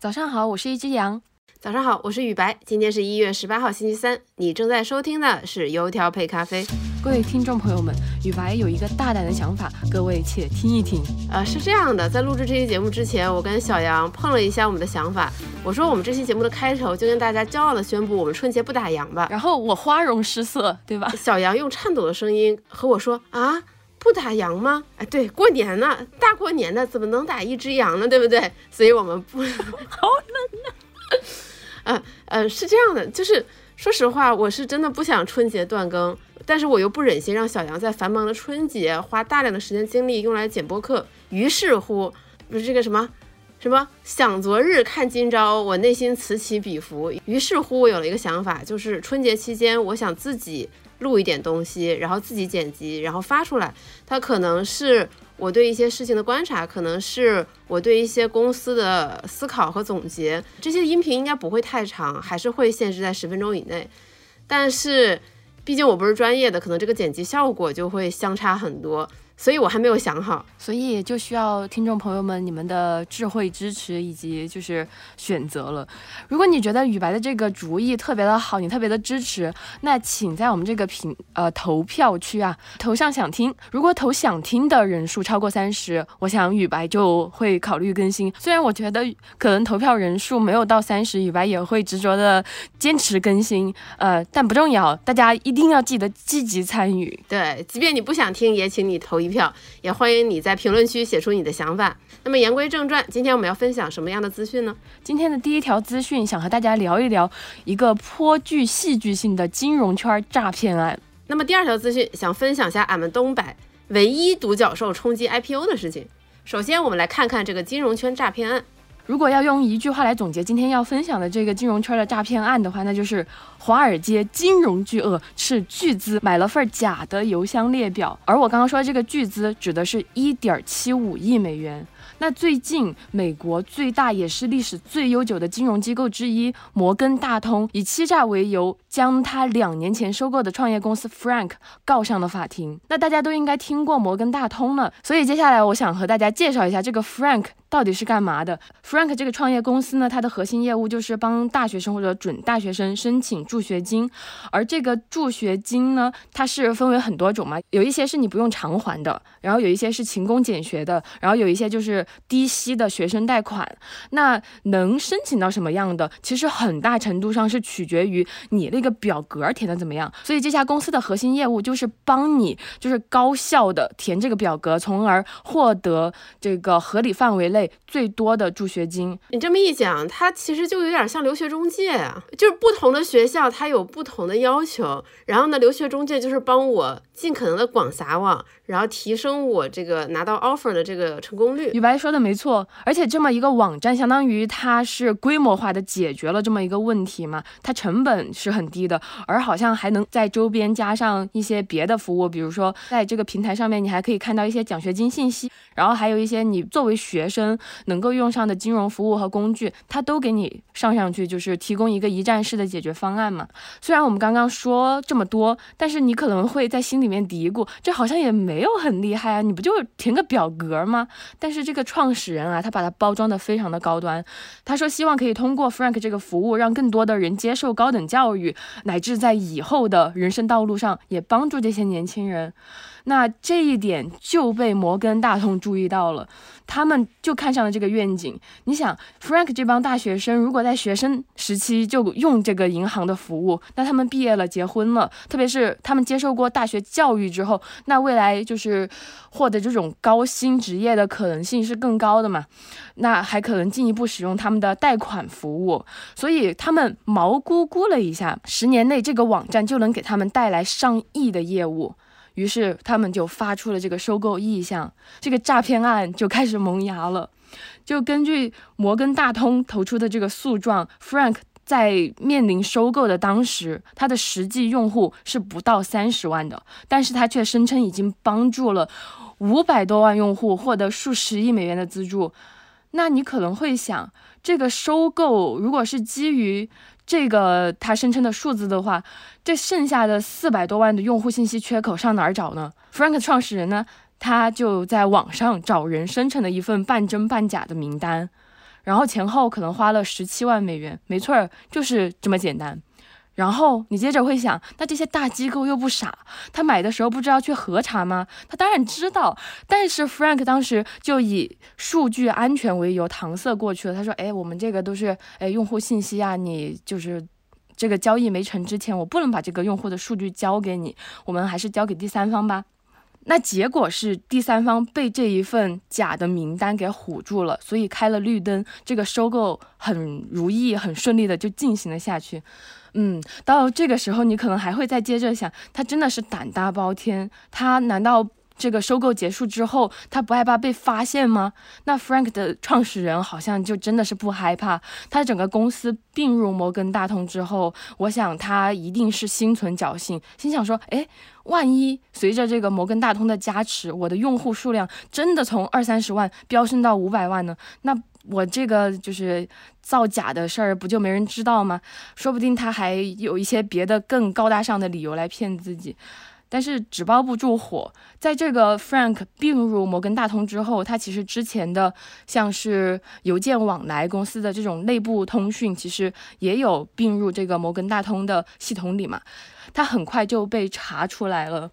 早上好，我是一只羊。早上好，我是雨白。今天是一月十八号，星期三。你正在收听的是油条配咖啡。各位听众朋友们，雨白有一个大胆的想法，各位且听一听。呃，是这样的，在录制这期节目之前，我跟小杨碰了一下我们的想法。我说我们这期节目的开头就跟大家骄傲的宣布，我们春节不打烊吧。然后我花容失色，对吧？小杨用颤抖的声音和我说啊。不打烊吗？哎，对，过年呢，大过年的怎么能打一只羊呢？对不对？所以我们不，好冷啊。呃呃，是这样的，就是说实话，我是真的不想春节断更，但是我又不忍心让小杨在繁忙的春节花大量的时间精力用来剪播客。于是乎，不是这个什么什么想昨日看今朝，我内心此起彼伏。于是乎，我有了一个想法，就是春节期间，我想自己。录一点东西，然后自己剪辑，然后发出来。它可能是我对一些事情的观察，可能是我对一些公司的思考和总结。这些音频应该不会太长，还是会限制在十分钟以内。但是，毕竟我不是专业的，可能这个剪辑效果就会相差很多。所以我还没有想好，所以就需要听众朋友们你们的智慧支持以及就是选择了。如果你觉得雨白的这个主意特别的好，你特别的支持，那请在我们这个评呃投票区啊投上想听。如果投想听的人数超过三十，我想雨白就会考虑更新。虽然我觉得可能投票人数没有到三十，雨白也会执着的坚持更新。呃，但不重要，大家一定要记得积极参与。对，即便你不想听，也请你投一。票也欢迎你在评论区写出你的想法。那么言归正传，今天我们要分享什么样的资讯呢？今天的第一条资讯，想和大家聊一聊一个颇具戏剧性的金融圈诈骗案。那么第二条资讯，想分享下俺们东北唯一独角兽冲击 IPO 的事情。首先，我们来看看这个金融圈诈骗案。如果要用一句话来总结今天要分享的这个金融圈的诈骗案的话，那就是华尔街金融巨鳄斥巨资买了份假的邮箱列表，而我刚刚说的这个巨资指的是一点七五亿美元。那最近，美国最大也是历史最悠久的金融机构之一摩根大通，以欺诈为由，将他两年前收购的创业公司 Frank 告上了法庭。那大家都应该听过摩根大通了，所以接下来我想和大家介绍一下这个 Frank 到底是干嘛的。Frank 这个创业公司呢，它的核心业务就是帮大学生或者准大学生申请助学金，而这个助学金呢，它是分为很多种嘛，有一些是你不用偿还的，然后有一些是勤工俭学的，然后有一些就是。是低息的学生贷款，那能申请到什么样的？其实很大程度上是取决于你那个表格填的怎么样。所以这家公司的核心业务就是帮你，就是高效的填这个表格，从而获得这个合理范围内最多的助学金。你这么一讲，它其实就有点像留学中介啊，就是不同的学校它有不同的要求，然后呢，留学中介就是帮我尽可能的广撒网，然后提升我这个拿到 offer 的这个成功率。李白。说的没错，而且这么一个网站，相当于它是规模化的解决了这么一个问题嘛，它成本是很低的，而好像还能在周边加上一些别的服务，比如说在这个平台上面，你还可以看到一些奖学金信息，然后还有一些你作为学生能够用上的金融服务和工具，它都给你上上去，就是提供一个一站式的解决方案嘛。虽然我们刚刚说这么多，但是你可能会在心里面嘀咕，这好像也没有很厉害啊，你不就填个表格吗？但是这个。创始人啊，他把它包装的非常的高端。他说希望可以通过 Frank 这个服务，让更多的人接受高等教育，乃至在以后的人生道路上也帮助这些年轻人。那这一点就被摩根大通注意到了。他们就看上了这个愿景。你想，Frank 这帮大学生如果在学生时期就用这个银行的服务，那他们毕业了、结婚了，特别是他们接受过大学教育之后，那未来就是获得这种高薪职业的可能性是更高的嘛？那还可能进一步使用他们的贷款服务。所以他们毛估估了一下，十年内这个网站就能给他们带来上亿的业务。于是他们就发出了这个收购意向，这个诈骗案就开始萌芽了。就根据摩根大通投出的这个诉状，Frank 在面临收购的当时，他的实际用户是不到三十万的，但是他却声称已经帮助了五百多万用户获得数十亿美元的资助。那你可能会想，这个收购如果是基于……这个他声称的数字的话，这剩下的四百多万的用户信息缺口上哪儿找呢？Frank 创始人呢，他就在网上找人生成了一份半真半假的名单，然后前后可能花了十七万美元，没错儿，就是这么简单。然后你接着会想，那这些大机构又不傻，他买的时候不知道去核查吗？他当然知道，但是 Frank 当时就以数据安全为由搪塞过去了。他说：“哎，我们这个都是哎用户信息啊，你就是这个交易没成之前，我不能把这个用户的数据交给你，我们还是交给第三方吧。”那结果是第三方被这一份假的名单给唬住了，所以开了绿灯，这个收购很如意、很顺利的就进行了下去。嗯，到这个时候你可能还会再接着想，他真的是胆大包天，他难道？这个收购结束之后，他不害怕被发现吗？那 Frank 的创始人好像就真的是不害怕。他整个公司并入摩根大通之后，我想他一定是心存侥幸，心想说：哎，万一随着这个摩根大通的加持，我的用户数量真的从二三十万飙升到五百万呢？那我这个就是造假的事儿，不就没人知道吗？说不定他还有一些别的更高大上的理由来骗自己。但是纸包不住火，在这个 Frank 并入摩根大通之后，他其实之前的像是邮件往来公司的这种内部通讯，其实也有并入这个摩根大通的系统里嘛。他很快就被查出来了，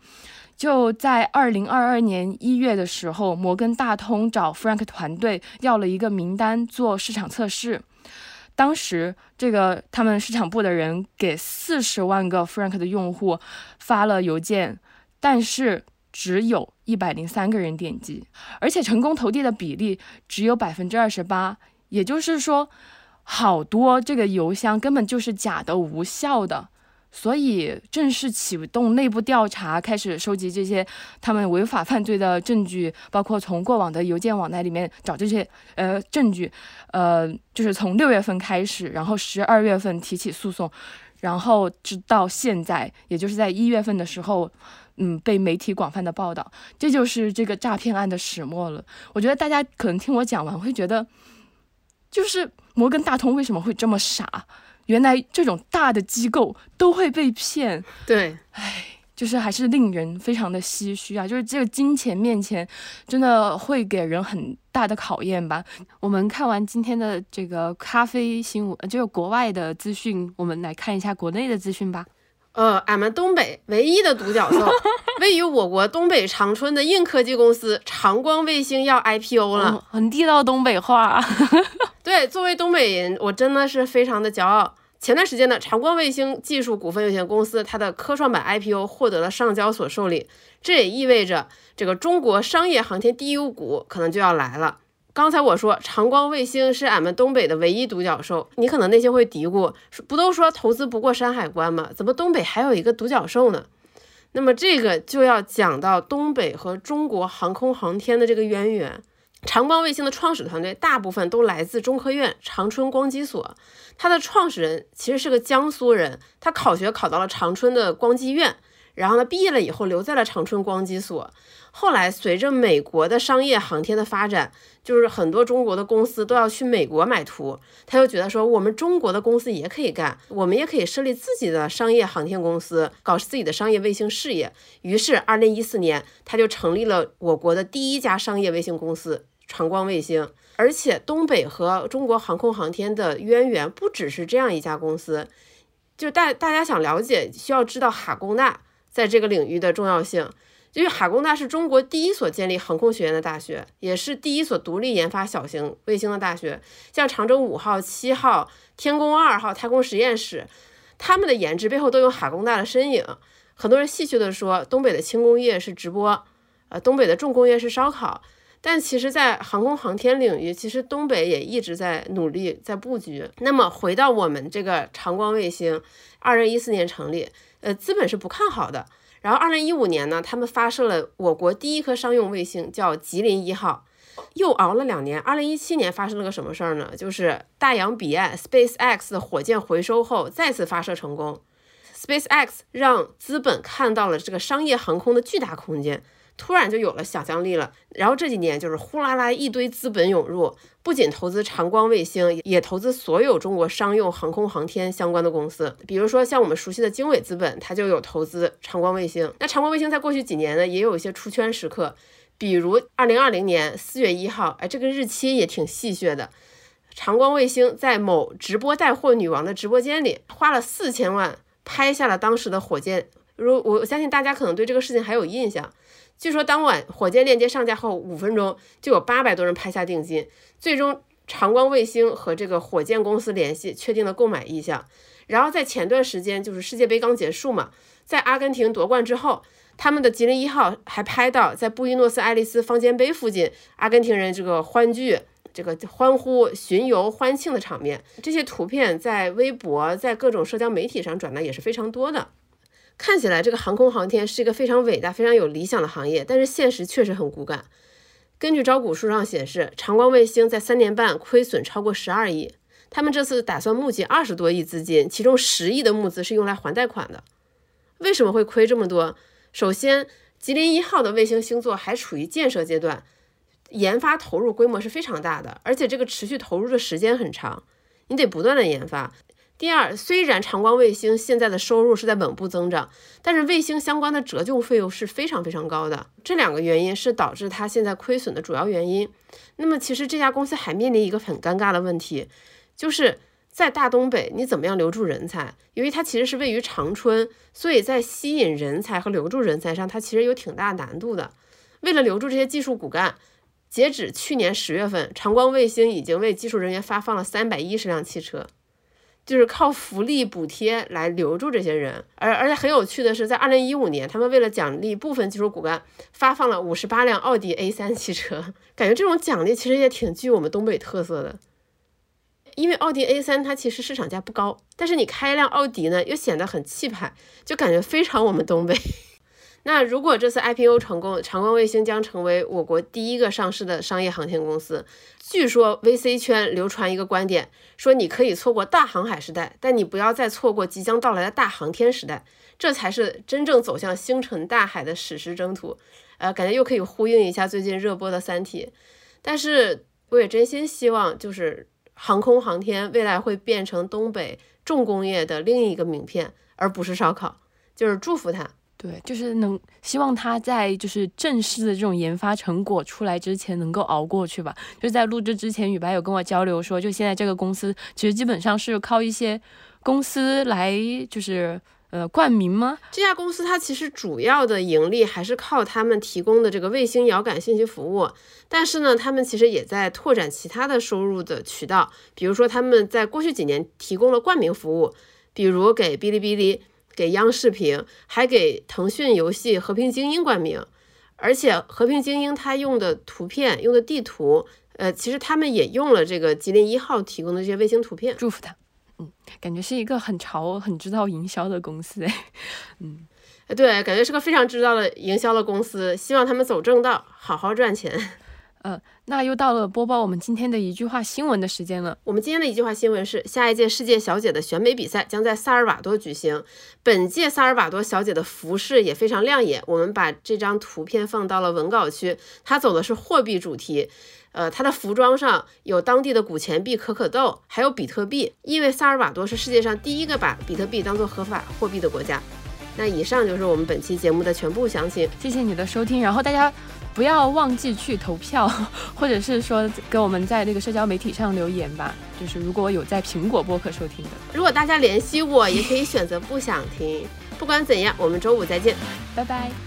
就在二零二二年一月的时候，摩根大通找 Frank 团队要了一个名单做市场测试。当时，这个他们市场部的人给四十万个 Frank 的用户发了邮件，但是只有一百零三个人点击，而且成功投递的比例只有百分之二十八，也就是说，好多这个邮箱根本就是假的、无效的。所以正式启动内部调查，开始收集这些他们违法犯罪的证据，包括从过往的邮件往来里面找这些呃证据，呃，就是从六月份开始，然后十二月份提起诉讼，然后直到现在，也就是在一月份的时候，嗯，被媒体广泛的报道，这就是这个诈骗案的始末了。我觉得大家可能听我讲完会觉得，就是摩根大通为什么会这么傻？原来这种大的机构都会被骗，对，唉，就是还是令人非常的唏嘘啊！就是这个金钱面前，真的会给人很大的考验吧。我们看完今天的这个咖啡新闻，就是国外的资讯，我们来看一下国内的资讯吧。呃，俺们东北唯一的独角兽，位于我国东北长春的硬科技公司长光卫星要 IPO 了，很地道东北话。对，作为东北人，我真的是非常的骄傲。前段时间呢，长光卫星技术股份有限公司它的科创板 IPO 获得了上交所受理，这也意味着这个中国商业航天第一股可能就要来了。刚才我说长光卫星是俺们东北的唯一独角兽，你可能内心会嘀咕，不都说投资不过山海关吗？怎么东北还有一个独角兽呢？那么这个就要讲到东北和中国航空航天的这个渊源。长光卫星的创始团队大部分都来自中科院长春光机所，它的创始人其实是个江苏人，他考学考到了长春的光机院，然后呢毕业了以后留在了长春光机所。后来随着美国的商业航天的发展，就是很多中国的公司都要去美国买图，他就觉得说我们中国的公司也可以干，我们也可以设立自己的商业航天公司，搞自己的商业卫星事业。于是，二零一四年他就成立了我国的第一家商业卫星公司长光卫星。而且，东北和中国航空航天的渊源不只是这样一家公司，就大大家想了解，需要知道哈工大在这个领域的重要性。因为海工大是中国第一所建立航空学院的大学，也是第一所独立研发小型卫星的大学。像长征五号、七号、天宫二号太空实验室，他们的研制背后都有海工大的身影。很多人戏谑地说，东北的轻工业是直播，呃，东北的重工业是烧烤。但其实，在航空航天领域，其实东北也一直在努力在布局。那么，回到我们这个长光卫星，二零一四年成立，呃，资本是不看好的。然后，二零一五年呢，他们发射了我国第一颗商用卫星，叫吉林一号，又熬了两年。二零一七年发生了个什么事儿呢？就是大洋彼岸 SpaceX 的火箭回收后再次发射成功，SpaceX 让资本看到了这个商业航空的巨大空间。突然就有了想象力了，然后这几年就是呼啦啦一堆资本涌入，不仅投资长光卫星，也投资所有中国商用航空航天相关的公司。比如说像我们熟悉的经纬资本，它就有投资长光卫星。那长光卫星在过去几年呢，也有一些出圈时刻，比如二零二零年四月一号，哎，这个日期也挺戏谑的。长光卫星在某直播带货女王的直播间里花了四千万拍下了当时的火箭。如我相信大家可能对这个事情还有印象。据说当晚火箭链接上架后五分钟，就有八百多人拍下定金。最终，长光卫星和这个火箭公司联系，确定了购买意向。然后在前段时间，就是世界杯刚结束嘛，在阿根廷夺冠之后，他们的吉林一号还拍到在布宜诺斯艾利斯方尖碑附近，阿根廷人这个欢聚、这个欢呼、巡游、欢庆的场面。这些图片在微博、在各种社交媒体上转的也是非常多的。看起来这个航空航天是一个非常伟大、非常有理想的行业，但是现实确实很骨感。根据招股书上显示，长光卫星在三年半亏损超过十二亿。他们这次打算募集二十多亿资金，其中十亿的募资是用来还贷款的。为什么会亏这么多？首先，吉林一号的卫星星座还处于建设阶段，研发投入规模是非常大的，而且这个持续投入的时间很长，你得不断的研发。第二，虽然长光卫星现在的收入是在稳步增长，但是卫星相关的折旧费用是非常非常高的。这两个原因是导致它现在亏损的主要原因。那么，其实这家公司还面临一个很尴尬的问题，就是在大东北，你怎么样留住人才？由于它其实是位于长春，所以在吸引人才和留住人才上，它其实有挺大难度的。为了留住这些技术骨干，截止去年十月份，长光卫星已经为技术人员发放了三百一十辆汽车。就是靠福利补贴来留住这些人，而而且很有趣的是，在二零一五年，他们为了奖励部分技术骨干，发放了五十八辆奥迪 A 三汽车。感觉这种奖励其实也挺具我们东北特色的，因为奥迪 A 三它其实市场价不高，但是你开一辆奥迪呢，又显得很气派，就感觉非常我们东北。那如果这次 IPO 成功，长光卫星将成为我国第一个上市的商业航天公司。据说 VC 圈流传一个观点，说你可以错过大航海时代，但你不要再错过即将到来的大航天时代，这才是真正走向星辰大海的史诗征途。呃，感觉又可以呼应一下最近热播的《三体》，但是我也真心希望，就是航空航天未来会变成东北重工业的另一个名片，而不是烧烤。就是祝福他。对，就是能希望他在就是正式的这种研发成果出来之前能够熬过去吧。就在录制之前，宇白有跟我交流说，就现在这个公司其实基本上是靠一些公司来就是呃冠名吗？这家公司它其实主要的盈利还是靠他们提供的这个卫星遥感信息服务，但是呢，他们其实也在拓展其他的收入的渠道，比如说他们在过去几年提供了冠名服务，比如给哔哩哔哩。给央视频，还给腾讯游戏《和平精英》冠名，而且《和平精英》它用的图片、用的地图，呃，其实他们也用了这个吉林一号提供的这些卫星图片。祝福他，嗯，感觉是一个很潮、很知道营销的公司，哎，嗯，对，感觉是个非常知道的营销的公司，希望他们走正道，好好赚钱。呃，那又到了播报我们今天的一句话新闻的时间了。我们今天的一句话新闻是：下一届世界小姐的选美比赛将在萨尔瓦多举行。本届萨尔瓦多小姐的服饰也非常亮眼，我们把这张图片放到了文稿区。她走的是货币主题，呃，她的服装上有当地的古钱币可可豆，还有比特币，因为萨尔瓦多是世界上第一个把比特币当做合法货币的国家。那以上就是我们本期节目的全部详情，谢谢你的收听。然后大家。不要忘记去投票，或者是说给我们在那个社交媒体上留言吧。就是如果有在苹果播客收听的，如果大家联系我，也可以选择不想听。不管怎样，我们周五再见，拜拜。